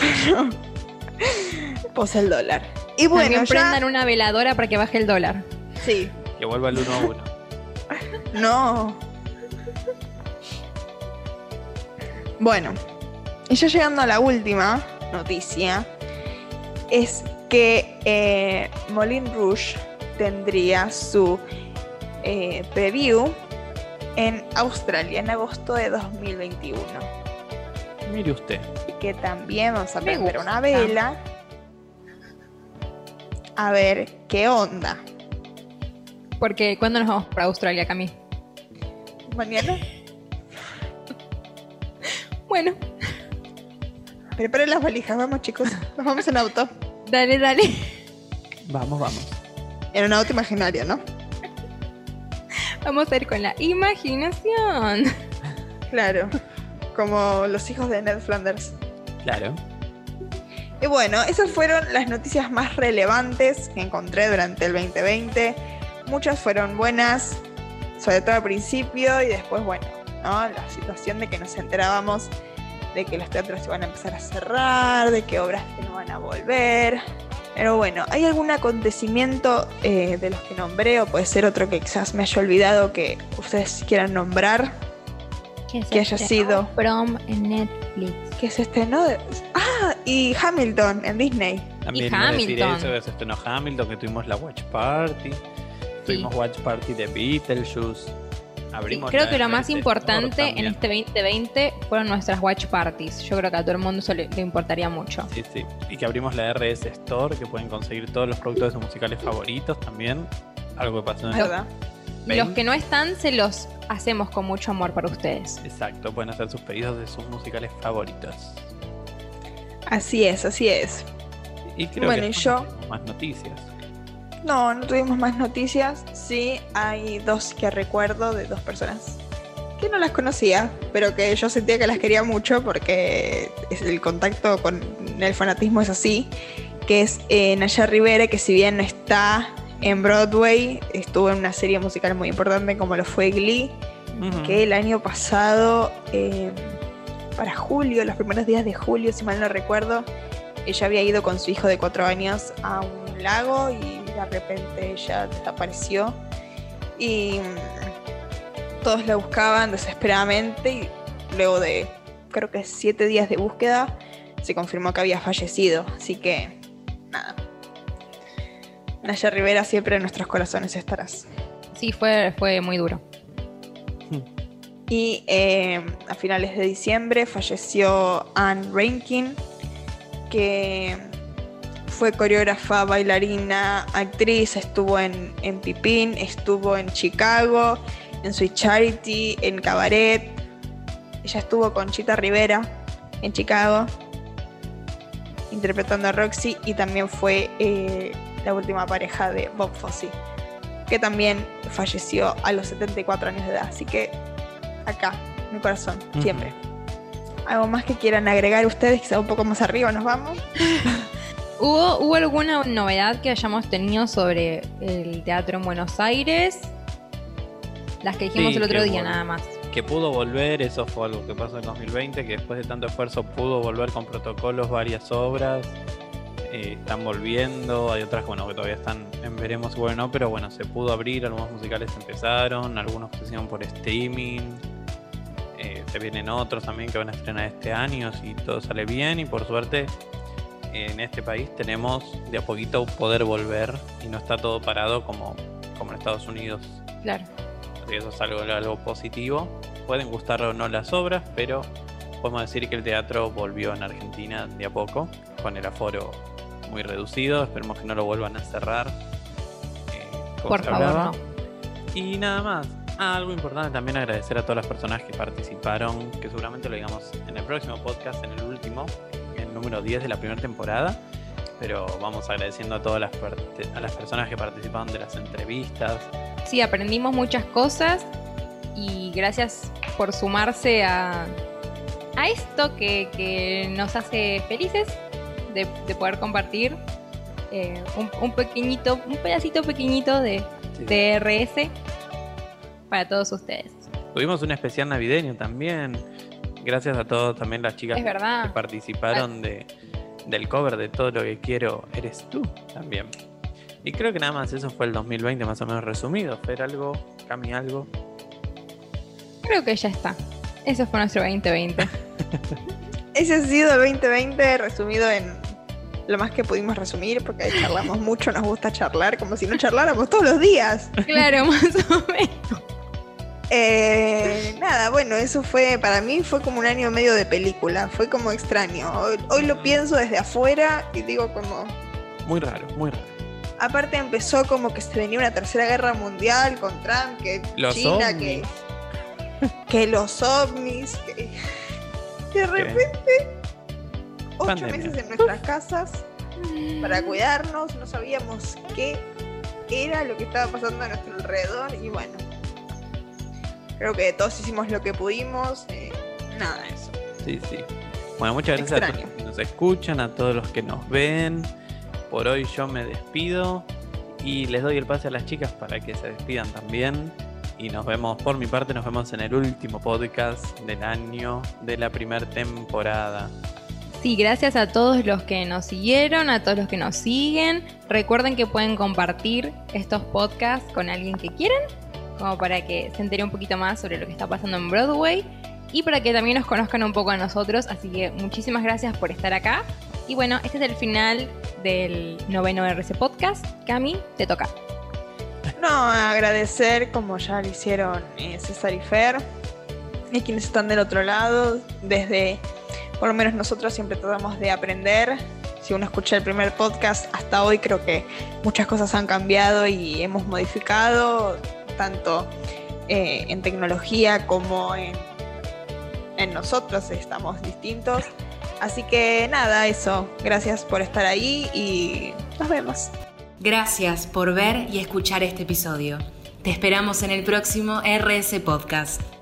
Pero, *laughs* *laughs* pues el dólar. Y bueno, También ya- prendan una veladora para que baje el dólar. Sí, Que vuelva el uno a uno. *laughs* no. Bueno, y ya llegando a la última noticia, es que eh, Moulin Rouge tendría su eh, preview en Australia en agosto de 2021. Mire usted. que también vamos a prender una vela a ver qué onda. Porque ¿cuándo nos vamos para Australia, Cami? Mañana *laughs* Bueno, Preparen las valijas, vamos chicos. Nos vamos en auto. Dale, dale. Vamos, vamos. En un auto imaginario, ¿no? Vamos a ir con la imaginación. Claro. Como los hijos de Ned Flanders. Claro. Y bueno, esas fueron las noticias más relevantes que encontré durante el 2020. Muchas fueron buenas, sobre todo al principio y después, bueno, ¿no? La situación de que nos enterábamos de que los teatros se van a empezar a cerrar, de que obras que no van a volver. Pero bueno, ¿hay algún acontecimiento eh, de los que nombré o puede ser otro que quizás me haya olvidado que ustedes quieran nombrar? Que, Que haya sido. Prom en Netflix. Que se estrenó de... Ah, y Hamilton en Disney. También a decir Hamilton. eso, que se estrenó Hamilton, que tuvimos la Watch Party. Tuvimos Watch Party de Beetlejuice. Abrimos Creo que lo más importante en este 2020 fueron nuestras watch parties. Yo creo que a todo el mundo eso le, le importaría mucho. Sí, sí. Y que abrimos la RS Store, que pueden conseguir todos los productos de sus musicales favoritos también. Algo que pasó en Los que no están, se los hacemos con mucho amor para ustedes. Exacto, pueden hacer sus pedidos de sus musicales favoritos. Así es, así es. Y creo Bueno, que y yo- no más noticias. No, no tuvimos más noticias. Sí, hay dos que recuerdo de dos personas que no las conocía, pero que yo sentía que las quería mucho porque el contacto con el fanatismo es así. Que es eh, Naya Rivera, que si bien no está en Broadway, estuvo en una serie musical muy importante como lo fue Glee, que el año pasado, eh, para julio, los primeros días de julio, si mal no recuerdo, ella había ido con su hijo de cuatro años a un lago y de repente ella desapareció. Y mm, todos la buscaban desesperadamente y luego de creo que siete días de búsqueda se confirmó que había fallecido. Así que nada. Naya Rivera siempre en nuestros corazones estarás. Sí, fue, fue muy duro. Y eh, a finales de diciembre falleció Anne Rankin, que fue coreógrafa, bailarina, actriz, estuvo en, en Pipín, estuvo en Chicago, en Sweet Charity, en Cabaret. Ella estuvo con Chita Rivera en Chicago, interpretando a Roxy, y también fue eh, la última pareja de Bob Fosse, que también falleció a los 74 años de edad. Así que acá, mi corazón, Ujú. siempre. ¿Algo más que quieran agregar ustedes? Quizá un poco más arriba nos vamos. *laughs* ¿Hubo, ¿Hubo alguna novedad que hayamos tenido sobre el teatro en Buenos Aires? Las que dijimos Sí, el otro día bueno. nada más. que pudo volver, eso fue algo que pasó en 2020, que después de tanto esfuerzo pudo volver con protocolos varias obras, eh, están volviendo, hay otras bueno, que todavía están en veremos si bueno, pero bueno, se pudo abrir, algunos musicales empezaron, algunos se hicieron por streaming, eh, se vienen otros también que van a estrenar este año, si todo sale bien y por suerte en este país tenemos de a poquito poder volver y no está todo parado como, como en Estados Unidos. Claro. Así que eso es algo, algo positivo. Pueden gustar o no las obras, pero podemos decir que el teatro volvió en Argentina de a poco, con el aforo muy reducido. Esperemos que no lo vuelvan a cerrar. eh, Por favor, no. Y nada más. Ah, algo importante también agradecer a todas las personas que participaron, que seguramente lo digamos en el próximo podcast, en el último, el número 10 de la primera temporada. Pero vamos agradeciendo a todas las, a las personas que participaron de las entrevistas, Sí, aprendimos muchas cosas y gracias por sumarse a, a esto que, que nos hace felices de, de poder compartir eh, un, un pequeñito, un pedacito pequeñito de, de RS para todos ustedes. Tuvimos un especial navideño también. Gracias a todos también las chicas que participaron de, del cover de Todo lo que quiero eres tú también. Y creo que nada más eso fue el 2020 más o menos resumido. Fer algo, Cami algo. Creo que ya está. Eso fue nuestro 2020. *laughs* Ese ha sido el 2020 resumido en lo más que pudimos resumir, porque ahí charlamos mucho, nos gusta charlar, como si no charláramos todos los días. claro, más o menos. Eh, nada, bueno, eso fue, para mí fue como un año medio de película, fue como extraño. Hoy, hoy lo pienso desde afuera y digo como, Muy raro, muy raro. aparte empezó como que se venía una tercera guerra mundial con Trump, que Los China, ovnis. que, que los ovnis, que, que de repente ocho Pandemia. meses en nuestras casas para cuidarnos, no sabíamos qué era lo que estaba pasando a nuestro alrededor y bueno, creo que todos hicimos lo que pudimos, eh, nada de eso. Sí, sí. Bueno, muchas gracias a todos los que nos escuchan, a todos los que nos ven. Por hoy yo me despido y les doy el pase a las chicas para que se despidan también. Y nos vemos, por mi parte, nos vemos en el último podcast del año de la primera temporada. Sí, gracias a todos los que nos siguieron, a todos los que nos siguen. Recuerden que pueden compartir estos podcasts con alguien que quieran, como para que se entere un poquito más sobre lo que está pasando en Broadway y para que también nos conozcan un poco a nosotros. Así que muchísimas gracias por estar acá. Y bueno, este es el final del noveno RC Podcast. Cami, te toca. No, agradecer como ya lo hicieron eh, César y Fer y quienes están del otro lado. Desde, por lo menos nosotros siempre tratamos de aprender. Si uno escucha el primer podcast hasta hoy, creo que muchas cosas han cambiado y hemos modificado, tanto eh, en tecnología como en, en nosotros, estamos distintos. Así que nada, eso. Gracias por estar ahí y nos vemos. Gracias por ver y escuchar este episodio. Te esperamos en el próximo RS Podcast.